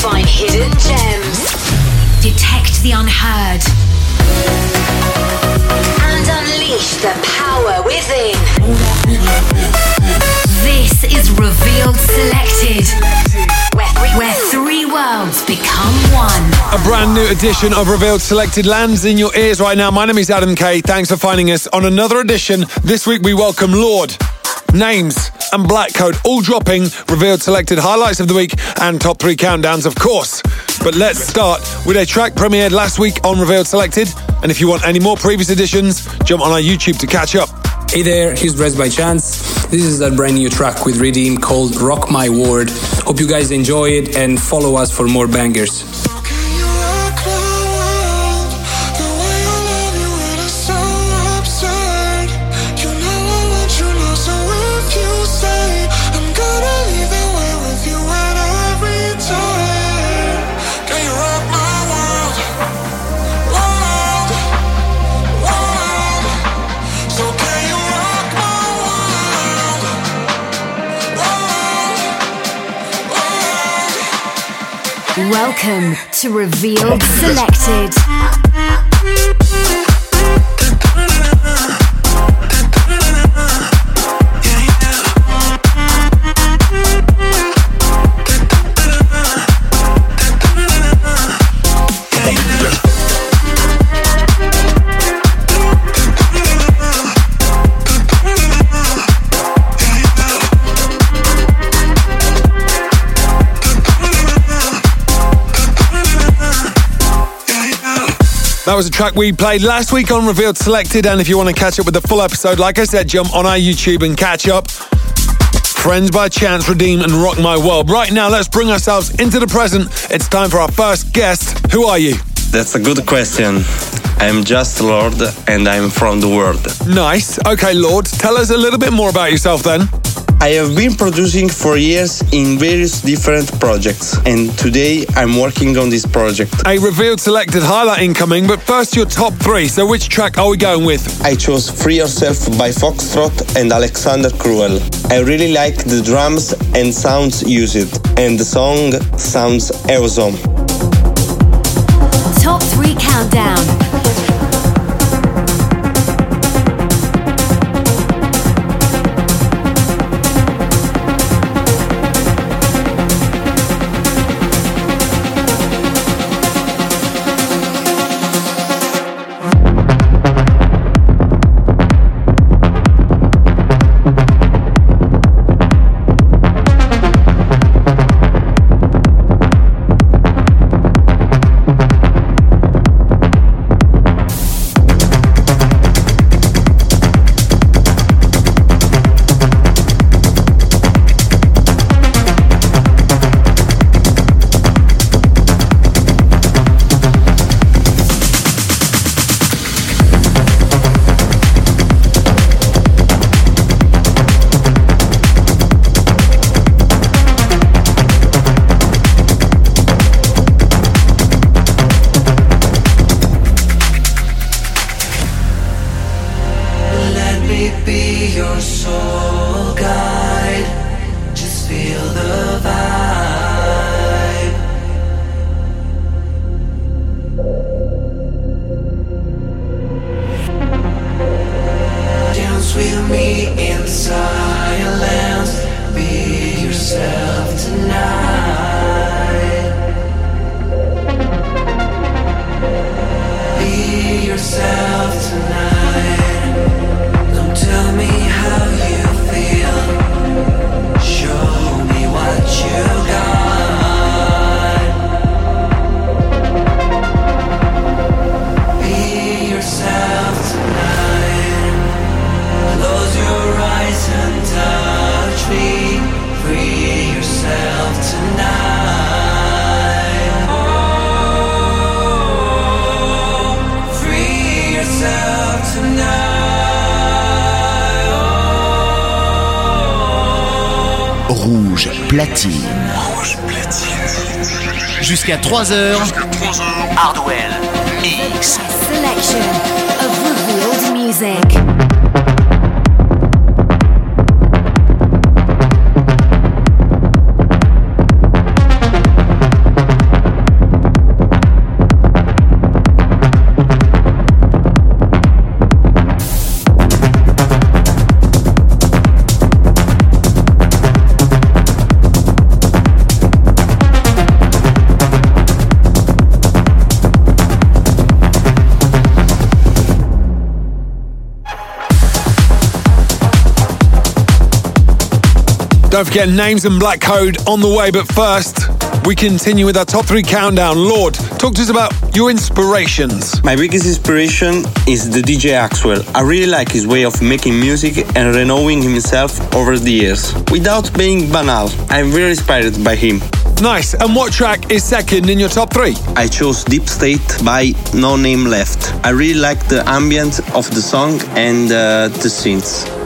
find hidden gems, detect the unheard, and unleash the power within. This is Revealed Selected, where three, worlds become one. A brand new edition of Revealed Selected lands in your ears right now. My name is Adam Kay. Thanks for finding us on another edition. This week we welcome Lord, Names, and Black Code all dropping Revealed Selected highlights of the week and top three countdowns, of course. But let's start with a track premiered last week on Revealed Selected. And if you want any more previous editions, jump on our YouTube to catch up. Hey there, here's Dressed by Chance. This is a brand new track with Redeem called Rock My World. Hope you guys enjoy it and follow us for more bangers. Welcome to Revealed Selected. Track we played last week on Revealed Selected. And if you want to catch up with the full episode, like I said, jump on our YouTube and catch up. Friends by Chance, Redeem, and Rock My World. Right now, let's bring ourselves into the present. It's time for our first guest. Who are you? That's a good question. I'm just Lord and I'm from the world. Nice. Okay, Lord, tell us a little bit more about yourself then. I have been producing for years in various different projects, and today I'm working on this project. A revealed selected highlight incoming, but first your top three. So, which track are we going with? I chose Free Yourself by Foxtrot and Alexander Cruel. I really like the drums and sounds used, and the song sounds awesome. Top three countdown. jusqu'à 3 heures. Don't forget names and black code on the way, but first, we continue with our top three countdown. Lord, talk to us about your inspirations. My biggest inspiration is the DJ Axwell. I really like his way of making music and renewing himself over the years. Without being banal, I'm very inspired by him. Nice. And what track is second in your top three? I chose Deep State by No Name Left. I really like the ambient of the song and uh, the synths.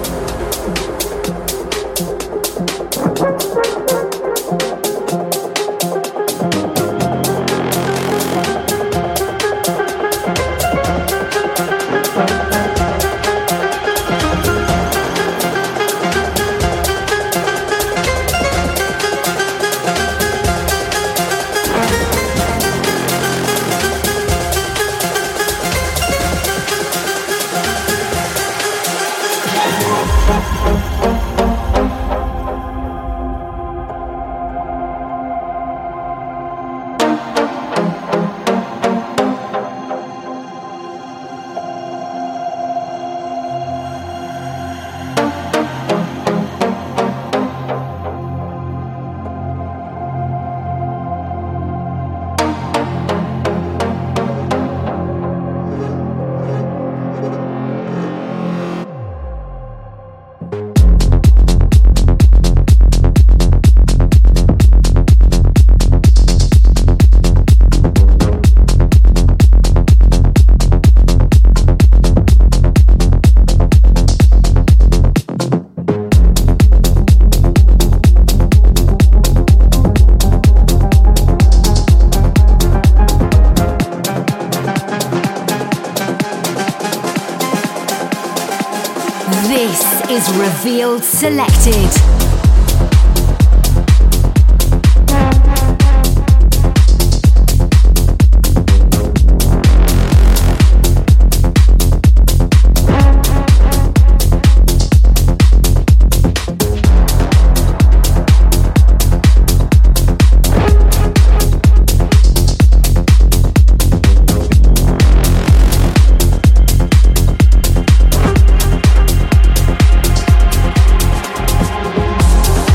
Revealed Selected.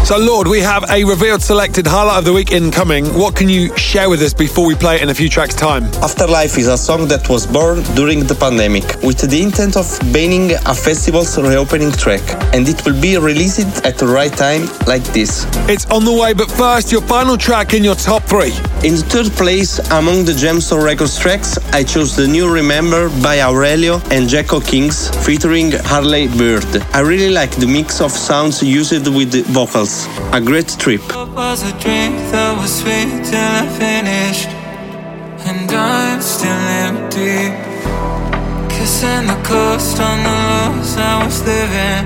So, Lord, we have a revealed selected highlight of the week incoming. What can you share with us before we play it in a few tracks' time? Afterlife is a song that was born during the pandemic with the intent of being a festival's reopening track, and it will be released at the right time like this. It's on the way, but first, your final track in your top three. In the third place, among the Gemstone Records tracks, I chose the new Remember by Aurelio and Jacko Kings featuring Harley Bird. I really like the mix of sounds used with the vocals. A great trip. was a drink that was sweet till I finished, and I'm still empty. Kissing the coast on the lows I was living.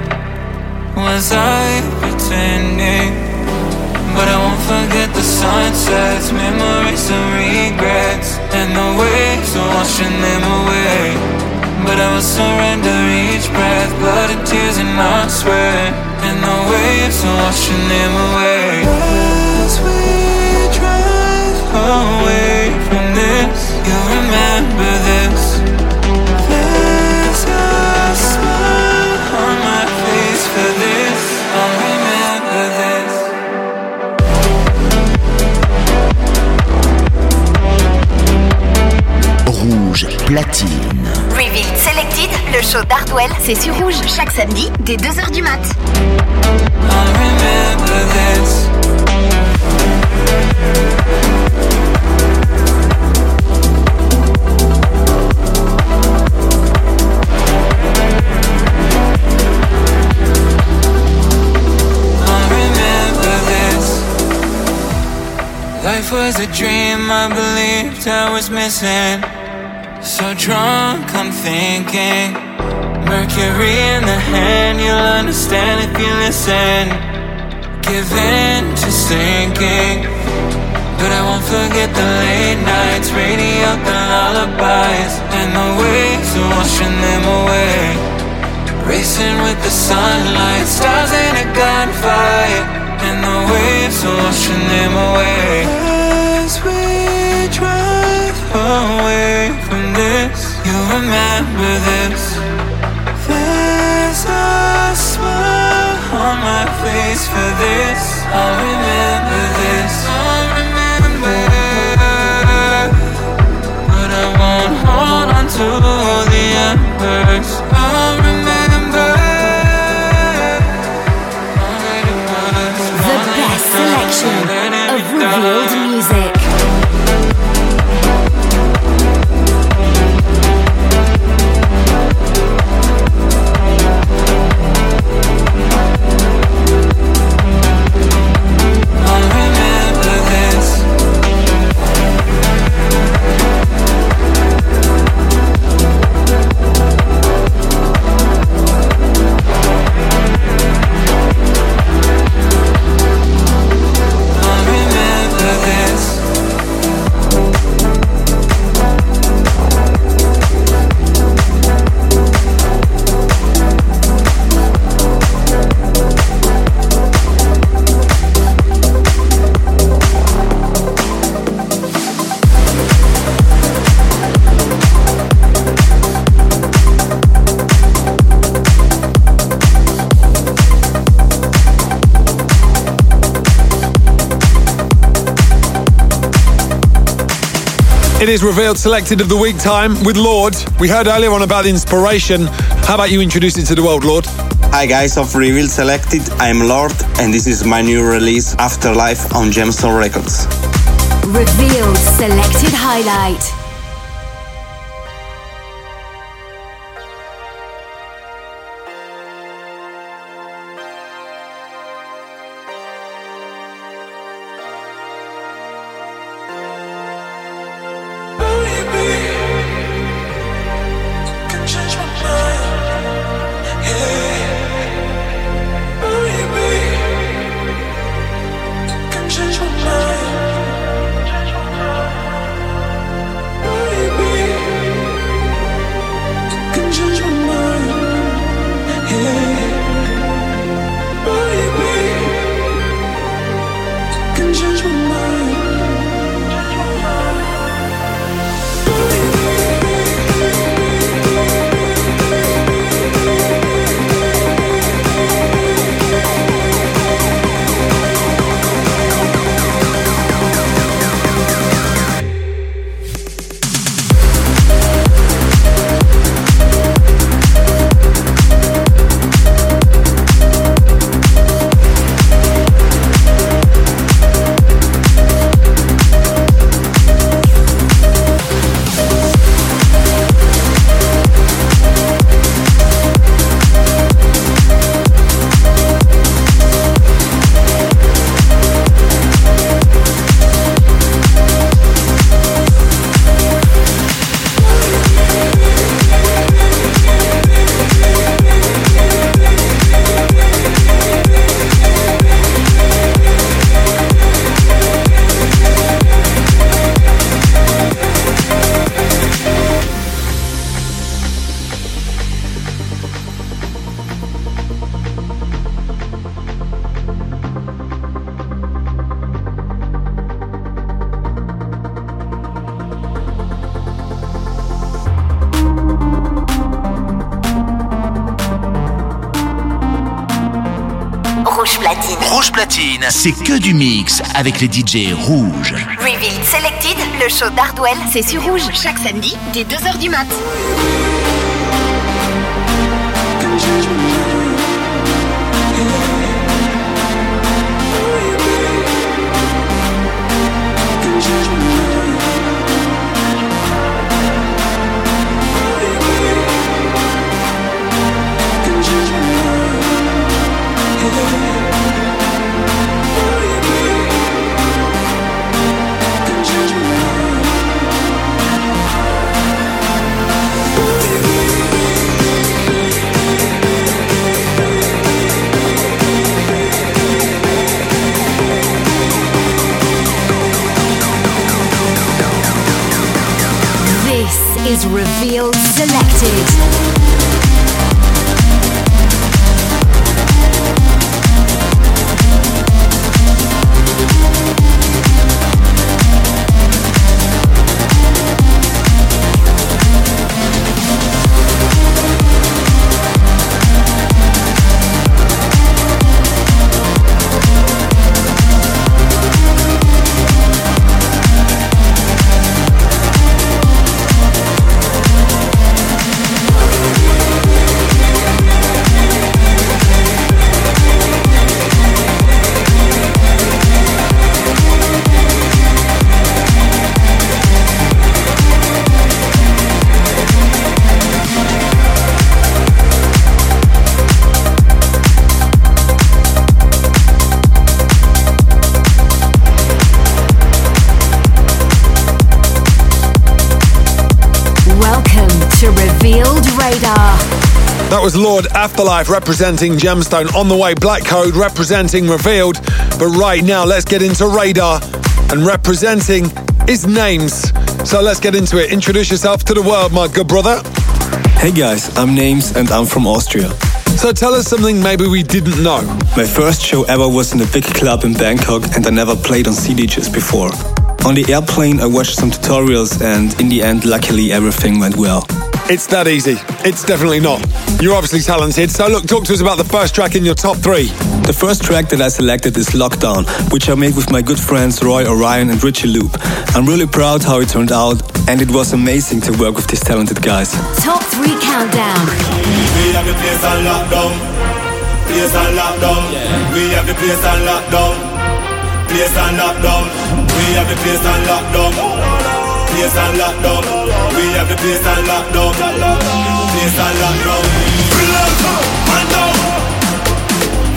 Was I pretending? But I won't forget the sunsets, memories and regrets, and the waves are washing them away. But I will surrender each breath, blood and tears and I swear and the waves are washing them away. As we drive away from this, you remember this. There's a smile on my face for this. I'll remember this. Rouge platine. Le show d'Hardwell, c'est sur Rouge chaque samedi dès 2h du mat. Life was a dream I believed I was missing. So drunk, I'm thinking. Mercury in the hand, you'll understand if you listen. Give in to sinking. But I won't forget the late nights, radio the lullabies, and the waves washing them away. Racing with the sunlight, stars in a gunfight, and the waves washing them away. As we drive away from this, you'll remember this. A smile on my face for this. I'll remember this. I'll remember. But I won't hold on to the embers. I'll It is revealed selected of the week time with Lord. We heard earlier on about the inspiration. How about you introduce it to the world, Lord? Hi guys of Revealed Selected, I'm Lord and this is my new release Afterlife on Gemstone Records. Revealed Selected Highlight. 一生长重 c'est que du mix avec les DJ rouges. Revealed Selected, le show d'Hardwell, c'est sur rouge chaque samedi dès 2h du mat'. Was Lord Afterlife representing Gemstone on the way, Black Code representing Revealed. But right now, let's get into Radar and representing is Names. So let's get into it. Introduce yourself to the world, my good brother. Hey guys, I'm Names and I'm from Austria. So tell us something maybe we didn't know. My first show ever was in a big club in Bangkok and I never played on CDJs before. On the airplane, I watched some tutorials and in the end, luckily, everything went well. It's that easy. It's definitely not. You're obviously talented, so look, talk to us about the first track in your top three. The first track that I selected is Lockdown, which I made with my good friends Roy Orion and Richie Loop. I'm really proud how it turned out, and it was amazing to work with these talented guys. Top three countdown. We have the place on lockdown. Place on lockdown. Yeah. We have the place on lockdown. Place on lockdown. We have the place on lockdown place on lockdown. We have the place on lockdown. Place on lockdown. Man down,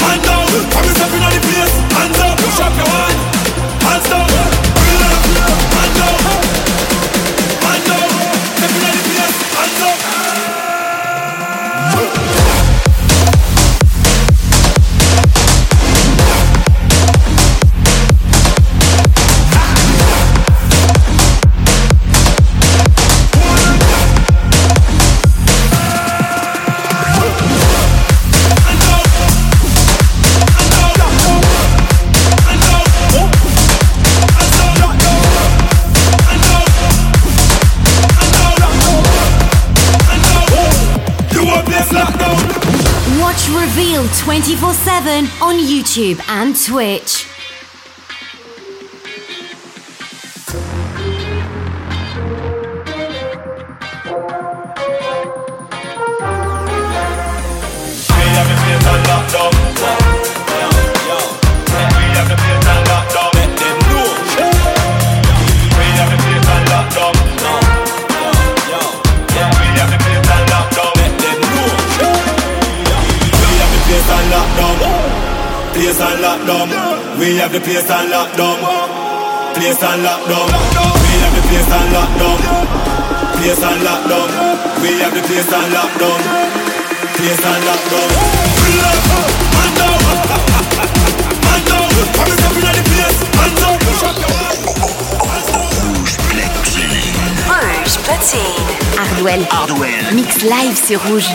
man down. Come stepping on the place. Hands up, push your hand. 24 7 on YouTube and Twitch. Place on lockdown. We have the place on lockdown. Place on lockdown. We have the place on lockdown. Place on lockdown. We have the place on lockdown. Place on lockdown. Man down. Man down. Come and step in the place. Man down. Rouge platine. Rouge platine. Hardwell. Hardwell. Mix live sur Rouge.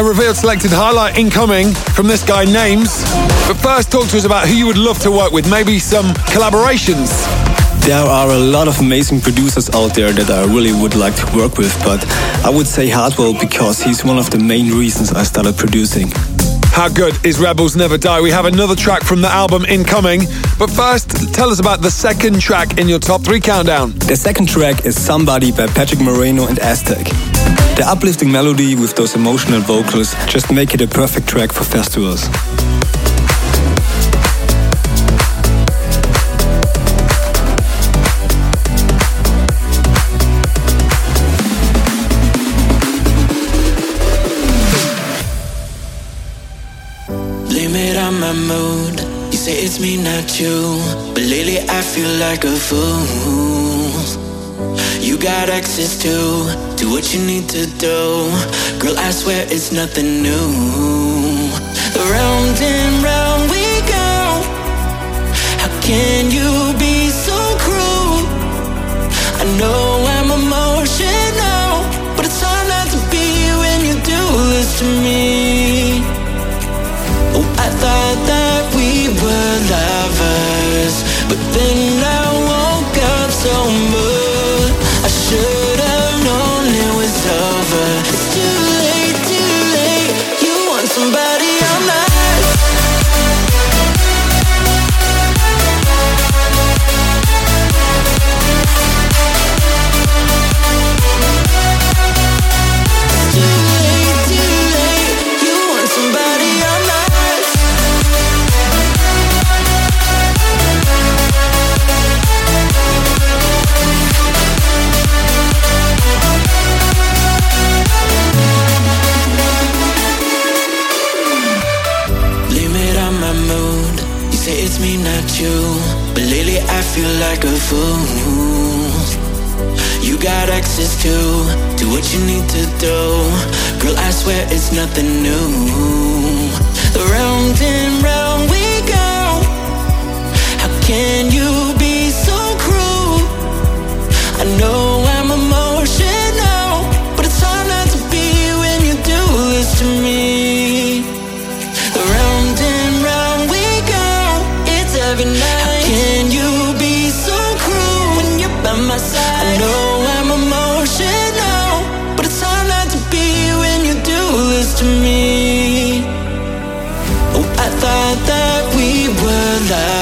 A revealed selected highlight incoming from this guy, Names. But first, talk to us about who you would love to work with, maybe some collaborations. There are a lot of amazing producers out there that I really would like to work with, but I would say Hardwell because he's one of the main reasons I started producing. How good is Rebels Never Die? We have another track from the album incoming. But first, tell us about the second track in your top three countdown. The second track is Somebody by Patrick Moreno and Aztec. The uplifting melody with those emotional vocals just make it a perfect track for festivals. My mood. You say it's me, not you. But lately I feel like a fool. Got access to, do what you need to do. Girl, I swear it's nothing new. Round and round we go. How can you be so cruel? I know I'm emotional, but it's hard not to be when you do this to me. Access to, do what you need to do. Girl, I swear it's nothing new. Round and round we go. How can you were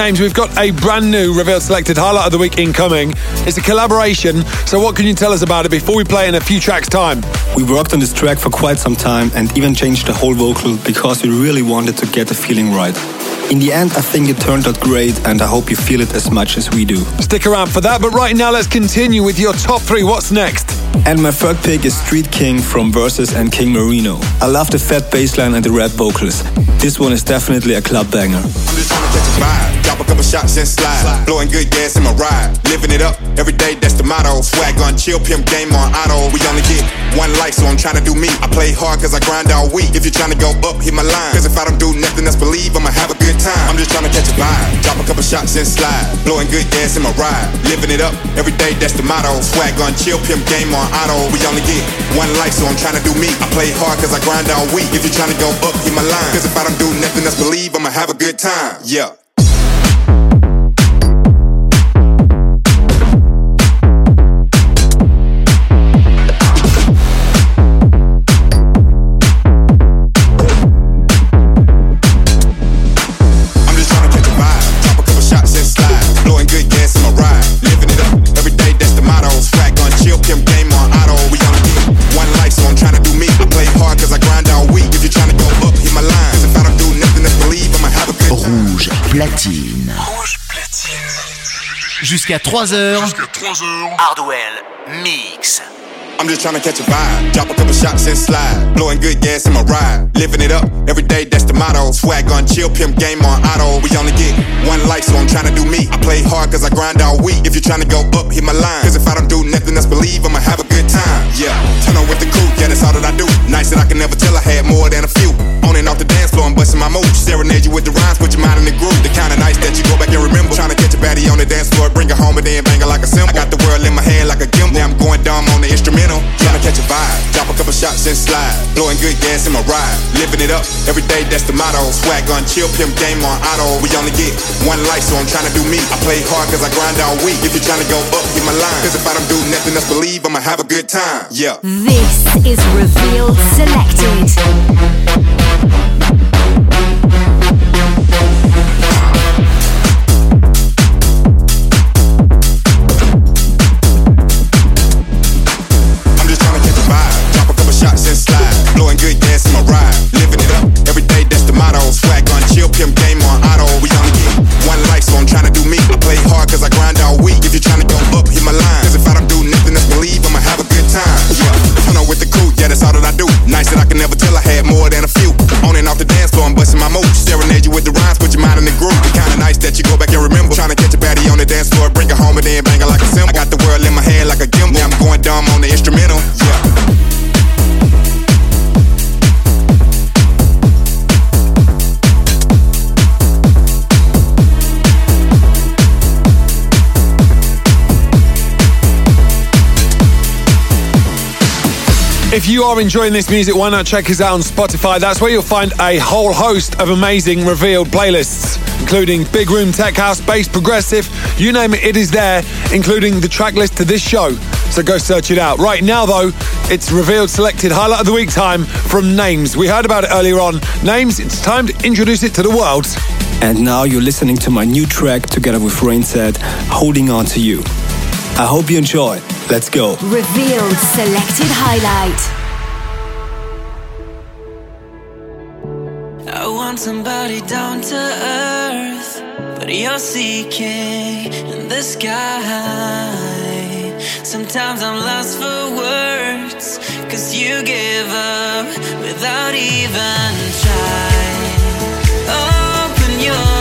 Names, we've got a brand new Revealed Selected highlight of the week incoming. It's a collaboration, so what can you tell us about it before we play in a few tracks' time? We worked on this track for quite some time and even changed the whole vocal because we really wanted to get the feeling right. In the end, I think it turned out great and I hope you feel it as much as we do. Stick around for that, but right now let's continue with your top three. What's next? And my third pick is Street King from Versus and King Marino. I love the fat bass line and the rap vocals. This one is definitely a club banger. I'm just tryna catch a vibe. Drop a couple shots and slide. Blowing good gas in my ride. Living it up every day, that's the motto. Swag on chill, pimp game on auto. We only get one life, so I'm trying to do me. I play hard cause I grind all week. If you're trying to go up, hit my line. Cause if I don't do nothing else, believe I'ma have a good time. I'm just trying to catch a vibe. Drop a couple shots and slide. Blowing good gas in my ride. Living it up every day, that's the motto. Swag on chill, pimp game on auto. We only get one life, so I'm tryna do me. I play hard cause I grind all week. If you're tryna go up, hit my line. Cause if I don't do nothing else, believe I'ma have a good time. Yeah. Platine. Jusqu'à 3h. Jusqu'à 3h. Hardwell Mix. I'm just tryna catch a vibe. Drop a couple shots and slide. Blowing good gas in my ride. Living it up every day, that's the motto. Swag on chill, pimp game on auto. We only get one life, so I'm tryna do me. I play hard cause I grind all week. If you're tryna go up, hit my line. Cause if I don't do nothing else, believe I'ma have a good time. Yeah, turn on with the crew, yeah, that's all that I do. Nice that I can never tell I had more than a few. On and off the dance floor, I'm busting my moves. Serenade you with the rhymes, put your mind in the groove. The kind of nights that you go back and remember. Tryna catch a baddie on the dance floor, bring her home and then bang her like a cymbal. I got the world in my hand like a gimbal. Now I'm going dumb on the instrumental. Tryna catch a vibe. Drop a couple shots and slide. Blowing good gas in my ride. Living it up every day, that's the motto. Swag on chill, pimp game on auto. We only get one life, so I'm trying to do me. I play hard cause I grind all week. If you're trying to go up, hit my line. Cause if I don't do nothing else, believe I'ma have a good time. Yeah. This is Revealed Selected. that's all that I do. Nights that I can never tell I had more than a few. On and off the dance floor, I'm busting my moves. Staring at you with the rhymes, put your mind in the groove. It's kind of nice that you go back and remember. Trying to catch a baddie on the dance floor, bring it home and then bang it like a symbol. I got the world in my hand like a gimbal. Now I'm going dumb on the instrumental. Yeah. If you are enjoying this music, why not check us out on Spotify? That's where you'll find a whole host of amazing revealed playlists, including Big Room Tech House, Bass Progressive, you name it, it is there, including the track list to this show. So go search it out. Right now, though, it's revealed selected highlight of the week time from Names. We heard about it earlier on. Names, it's time to introduce it to the world. And now you're listening to my new track together with Rainset, Holding On to You. I hope you enjoy. Let's go. Revealed selected highlight. I want somebody down to earth, but you're seeking in the sky. Sometimes I'm lost for words, cause you give up without even trying. Open your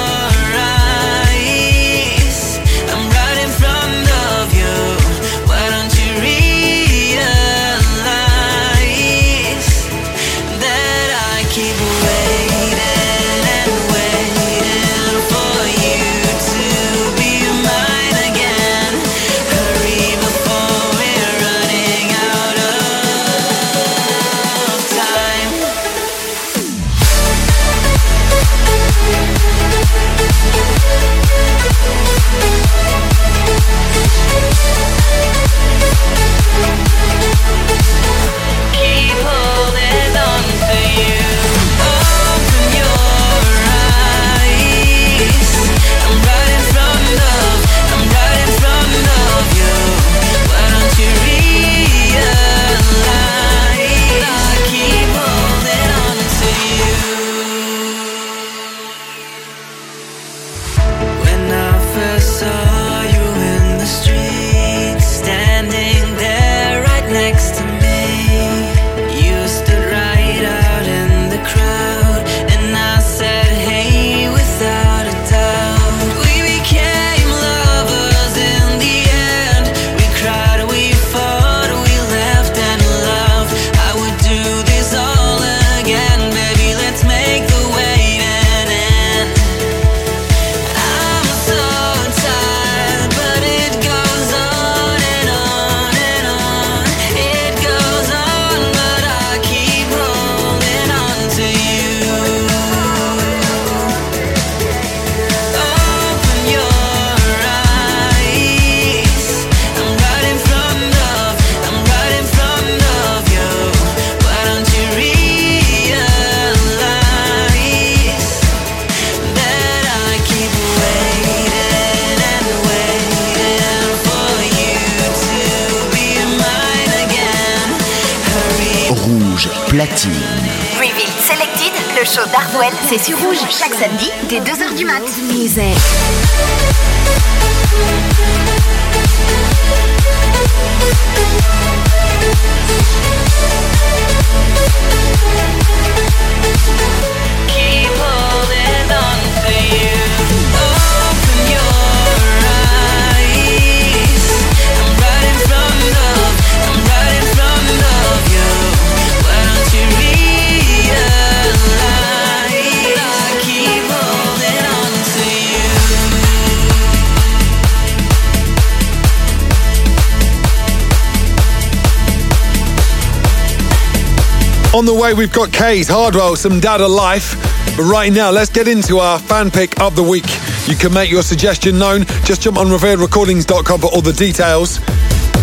On the way, we've got K's Hardwell, some Dada Life. But right now, let's get into our fan pick of the week. You can make your suggestion known. Just jump on revealedrecordings.com for all the details.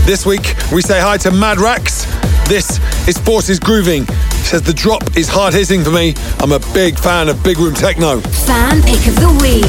This week, we say hi to Mad Rax. This is Forces Grooving. He says the drop is hard hitting for me. I'm a big fan of big room techno. Fan pick of the week.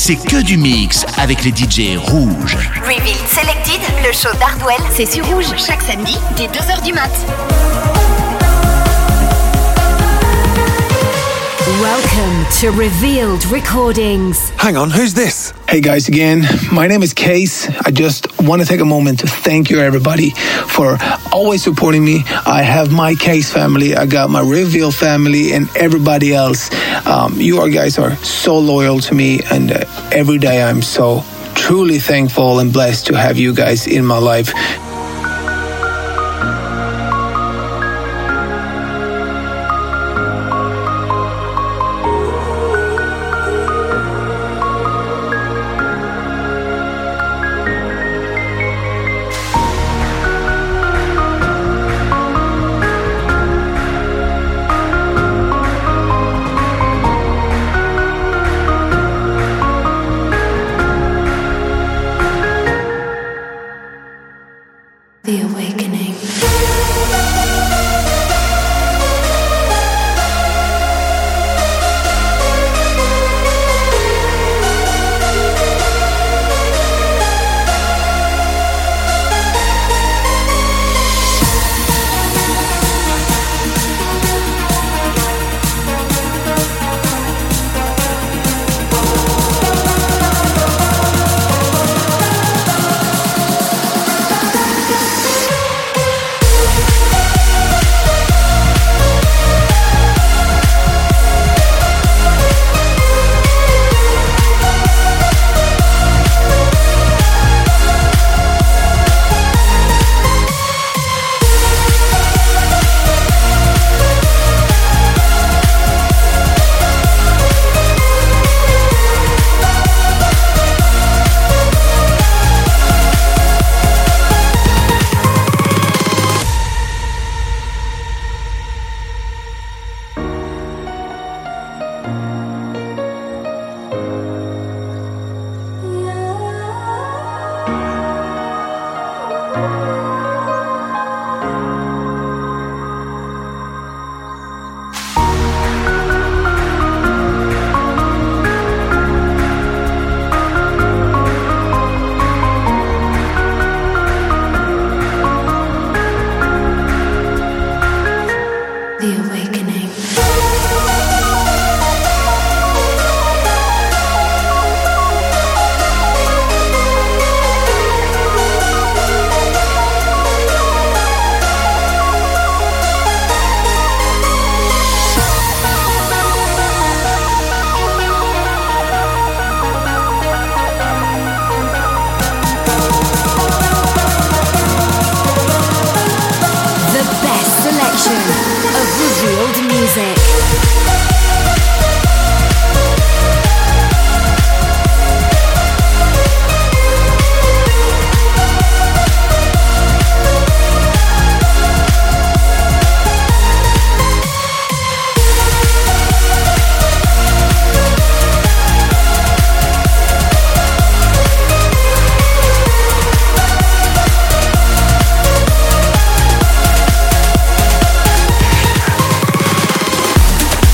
C'est que du mix avec les DJ rouges. Revealed Selected, le show d'Hardwell, c'est sur rouge chaque samedi dès 2h du mat. Welcome to Revealed Recordings. Hang on, who's this? Hey guys, again, my name is KAAZE. I just want to take a moment to thank you, everybody, for always supporting me. I have my KAAZE family, I got my Reveal family, and everybody else. Um, you are guys are so loyal to me, and uh, every day I'm so truly thankful and blessed to have you guys in my life.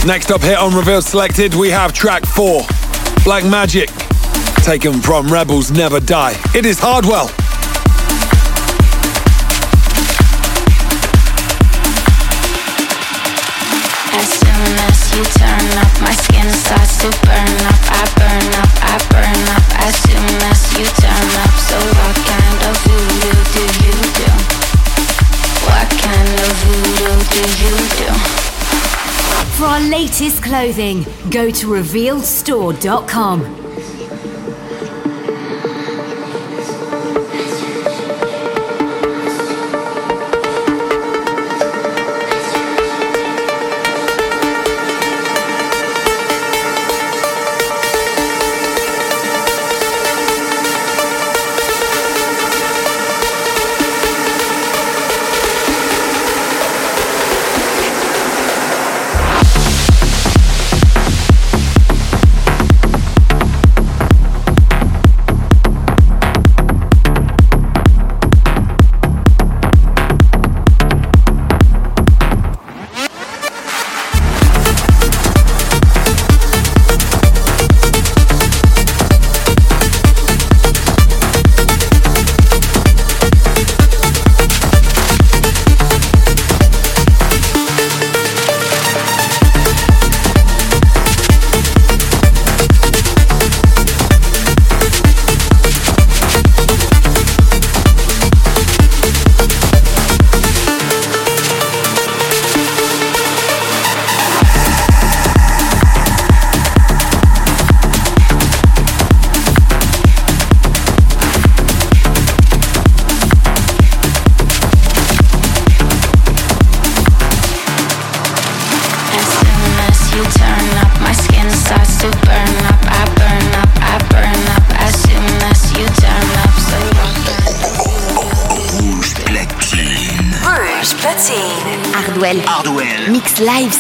Next up here on Revealed Selected, we have track four, Black Magic, taken from Rebels Never Die. It is Hardwell. As soon as you turn up, my skin starts to burn up. I burn up, I burn up. Our latest clothing, go to revealedstore.com.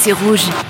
Mix live sur Rouge.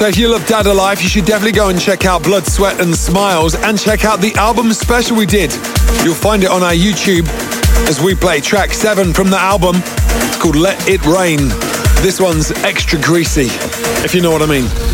So if you love Dada Life, you should definitely go and check out Blood, Sweat and Smiles and check out the album special we did. You'll find it on our YouTube as we play track 7 from the album. It's called Let It Rain. This one's extra greasy, if you know what I mean.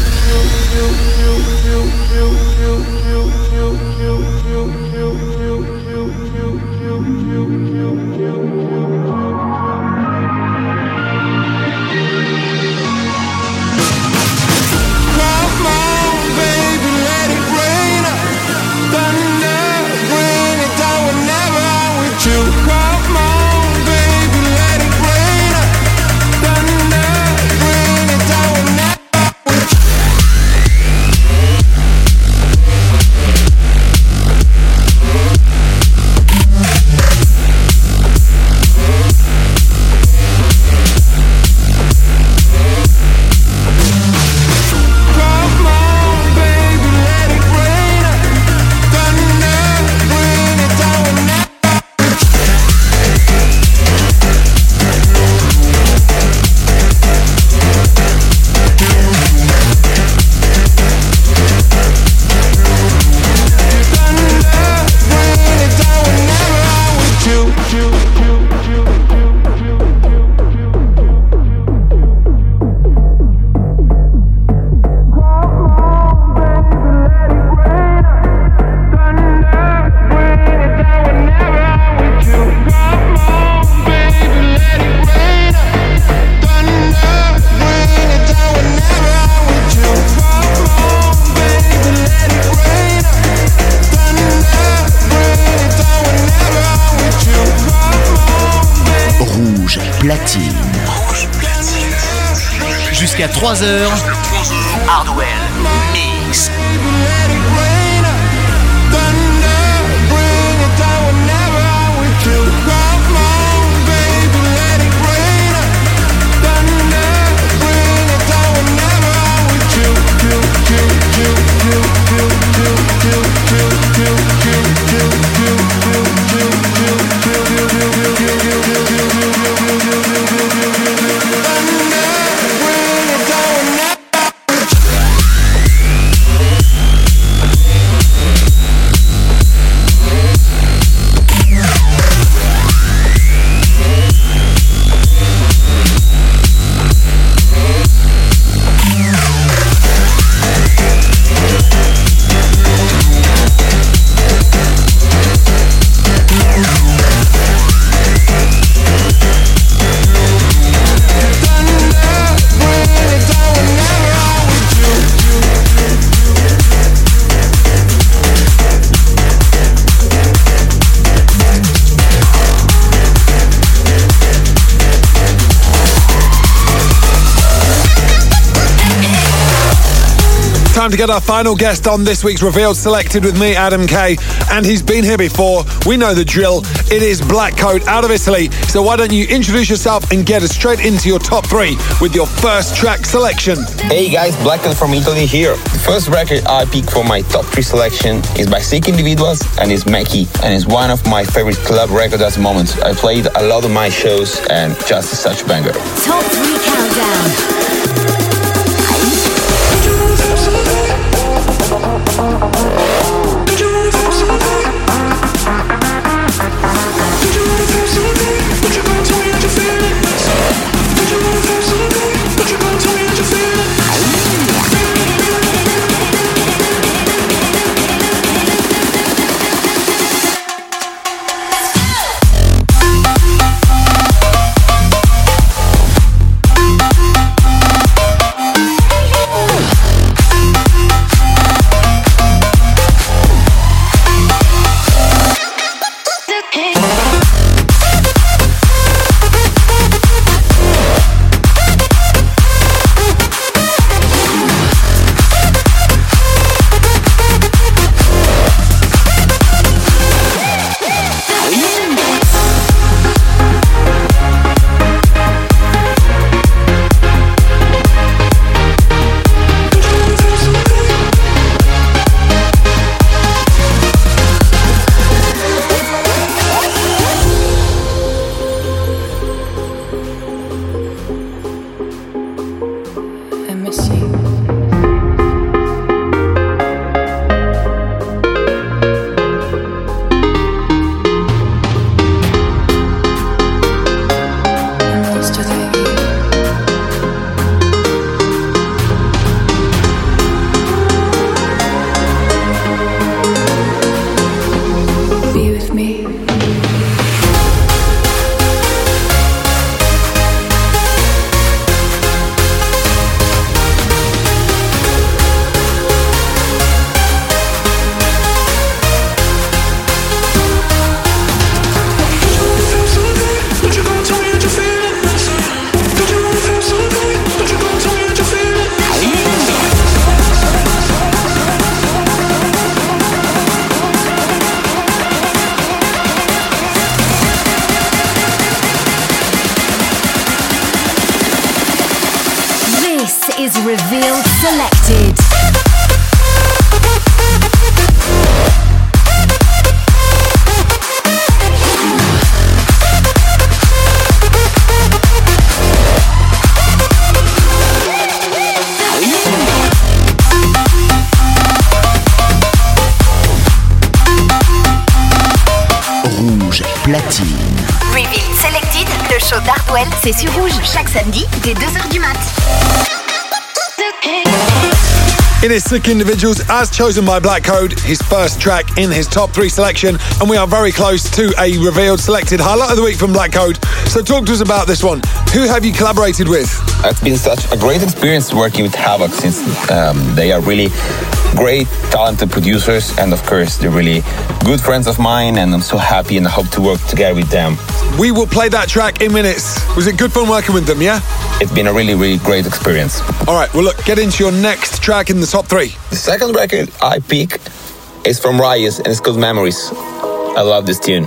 To get our final guest on this week's Revealed Selected with me, Adam K. And he's been here before. We know the drill. It is Black Coat out of Italy. So why don't you introduce yourself and get us straight into your top three with your first track selection? Hey guys, Black Coat from Italy here. The first record I picked for my top three selection is by Sick Individuals and it's Mackie and it's one of my favorite club records at the moment. I played a lot of my shows and just such a banger. Top three countdown. C'est sur Rouge chaque samedi dès 2h du mat. It is Sick Individuals, as chosen by Black Code, his first track in his top three selection, and we are very close to a revealed selected highlight of the week from Black Code. So talk to us about this one. Who have you collaborated with? It's been such a great experience working with Havoc since um, they are really great, talented producers, and of course, they're really good friends of mine, and I'm so happy and I hope to work together with them. We will play that track in minutes. Was it good fun working with them, yeah? It's been a really, really great experience. All right, well, look, get into your next track in the top three. The second record I pick is from Riot and it's called Memories. I love this tune.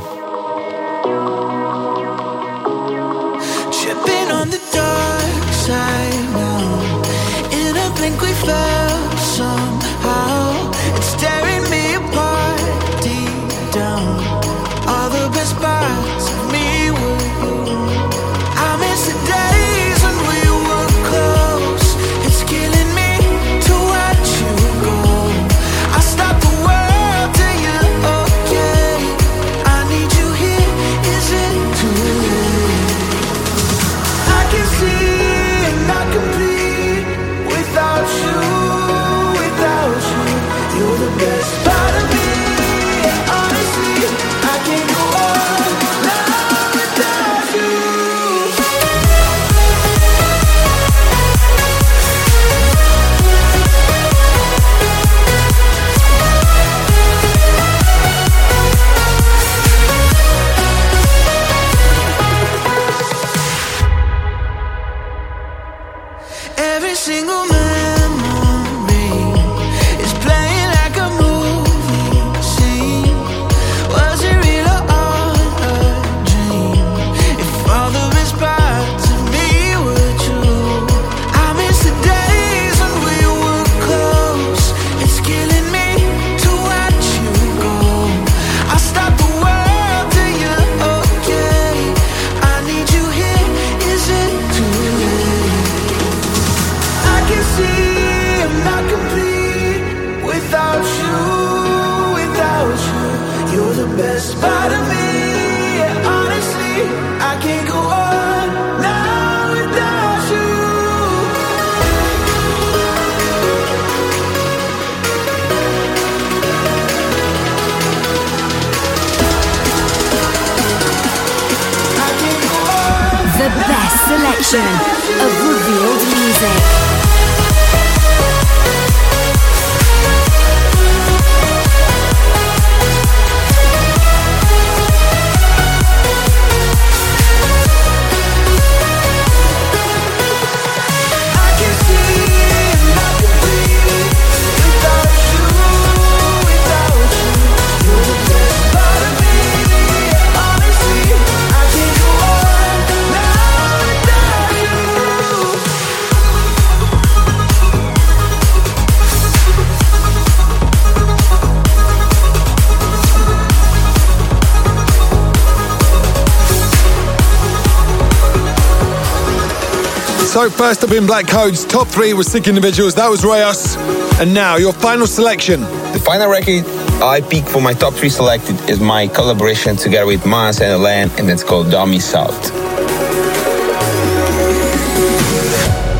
So first up in Black Codes, top three was Sick Individuals. That was Royas. And now your final selection. The final record I pick for my top three selected is my collaboration together with Mars and Elaine, and it's called Dummy South.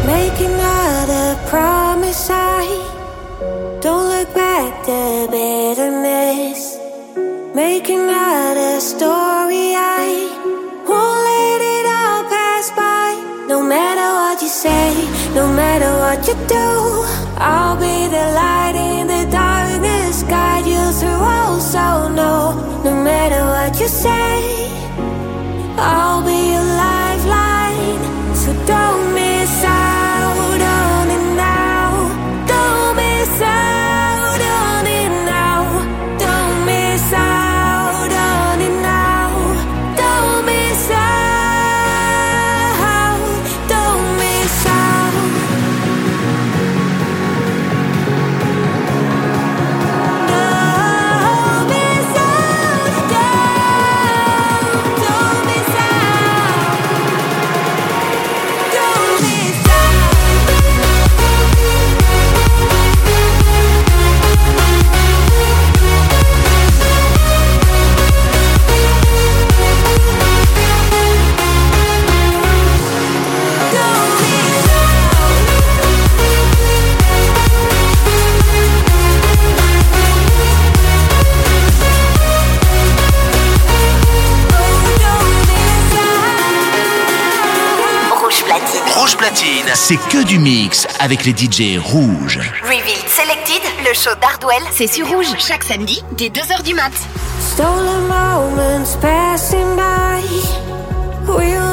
Making out a promise, I don't look back the bitterness. Making out a story, I say, no matter what you do, I'll be the light in the darkness, guide you through all. So no, no matter what you say, I'll be c'est que du mix avec les DJ rouges. Revealed Selected, le show d'Hardwell, c'est sur rouge chaque samedi dès 2h du mat. Stolen moments passing by. We'll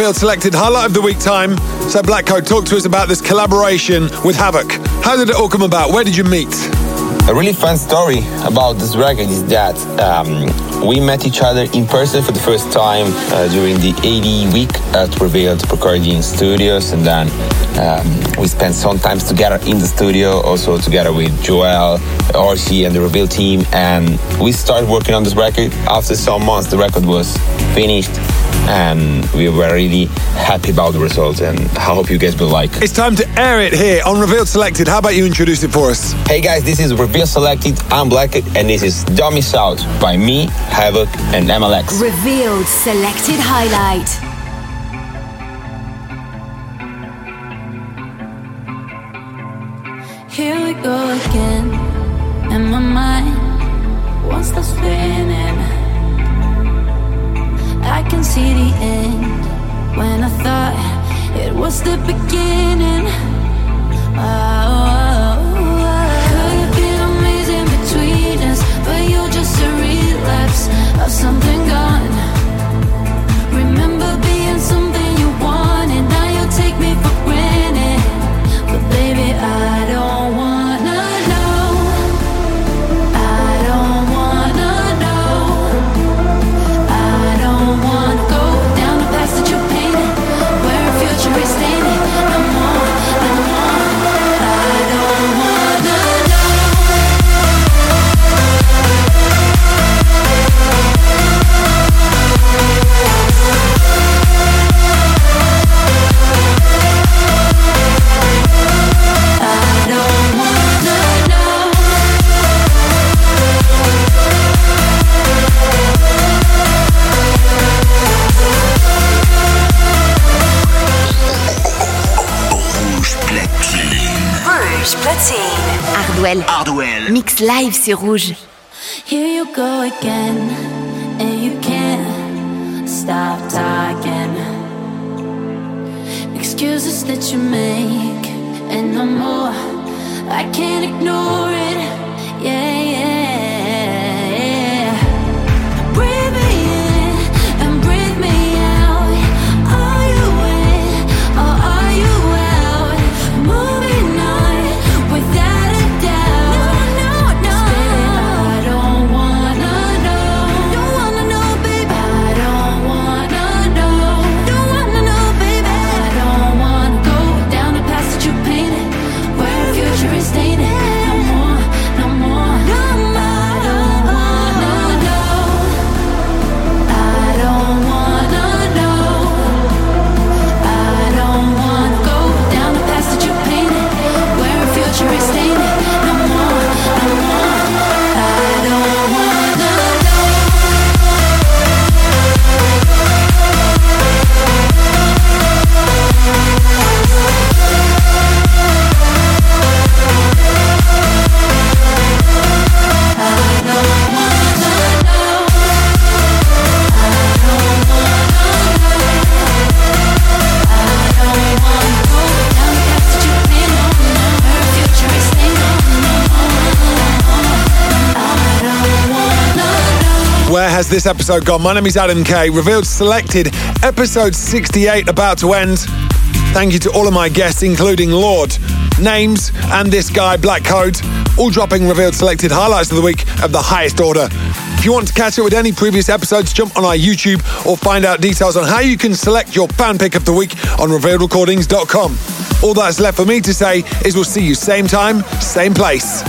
Revealed Selected Highlight of the Week time. So, Black Code, talk to us about this collaboration with Havoc. How did it all come about? Where did you meet? A really fun story about this record is that um, we met each other in person for the first time uh, during the AD week at Revealed Procardine Studios, and then um, we spent some time together in the studio, also together with Joel, Orsi, and the Reveal team. And we started working on this record. After some months, the record was finished, and we were really happy about the results. And I hope you guys will like. It's time to air it here on Revealed Selected. How about you introduce it for us? Hey guys, this is Revealed Selected. I'm Black, and this is Dummy South by me, Havoc, and MLX. Revealed Selected Highlight. Here we go again, and my mind won't stop spinning. I can see the end when I thought it was the beginning. Oh, could have been amazing between us, but you're just a relapse of something gone. Remember being something you wanted, now you take me for granted. But baby, I don't Rouge platine. Hardwell. Hardwell. Mix live sur Rouge. Here you go again, and you can't stop talking. Excuses that you make, and no more. I can't ignore this episode gone? My name is Adam K. Revealed Selected, episode 68 about to end. Thank you to all of my guests, including Lord, Names, and this guy, Black Code, all dropping Revealed Selected highlights of the week of the highest order. If you want to catch up with any previous episodes, jump on our YouTube or find out details on how you can select your fan pick of the week on revealedrecordings.com. All that's left for me to say is we'll see you same time, same place.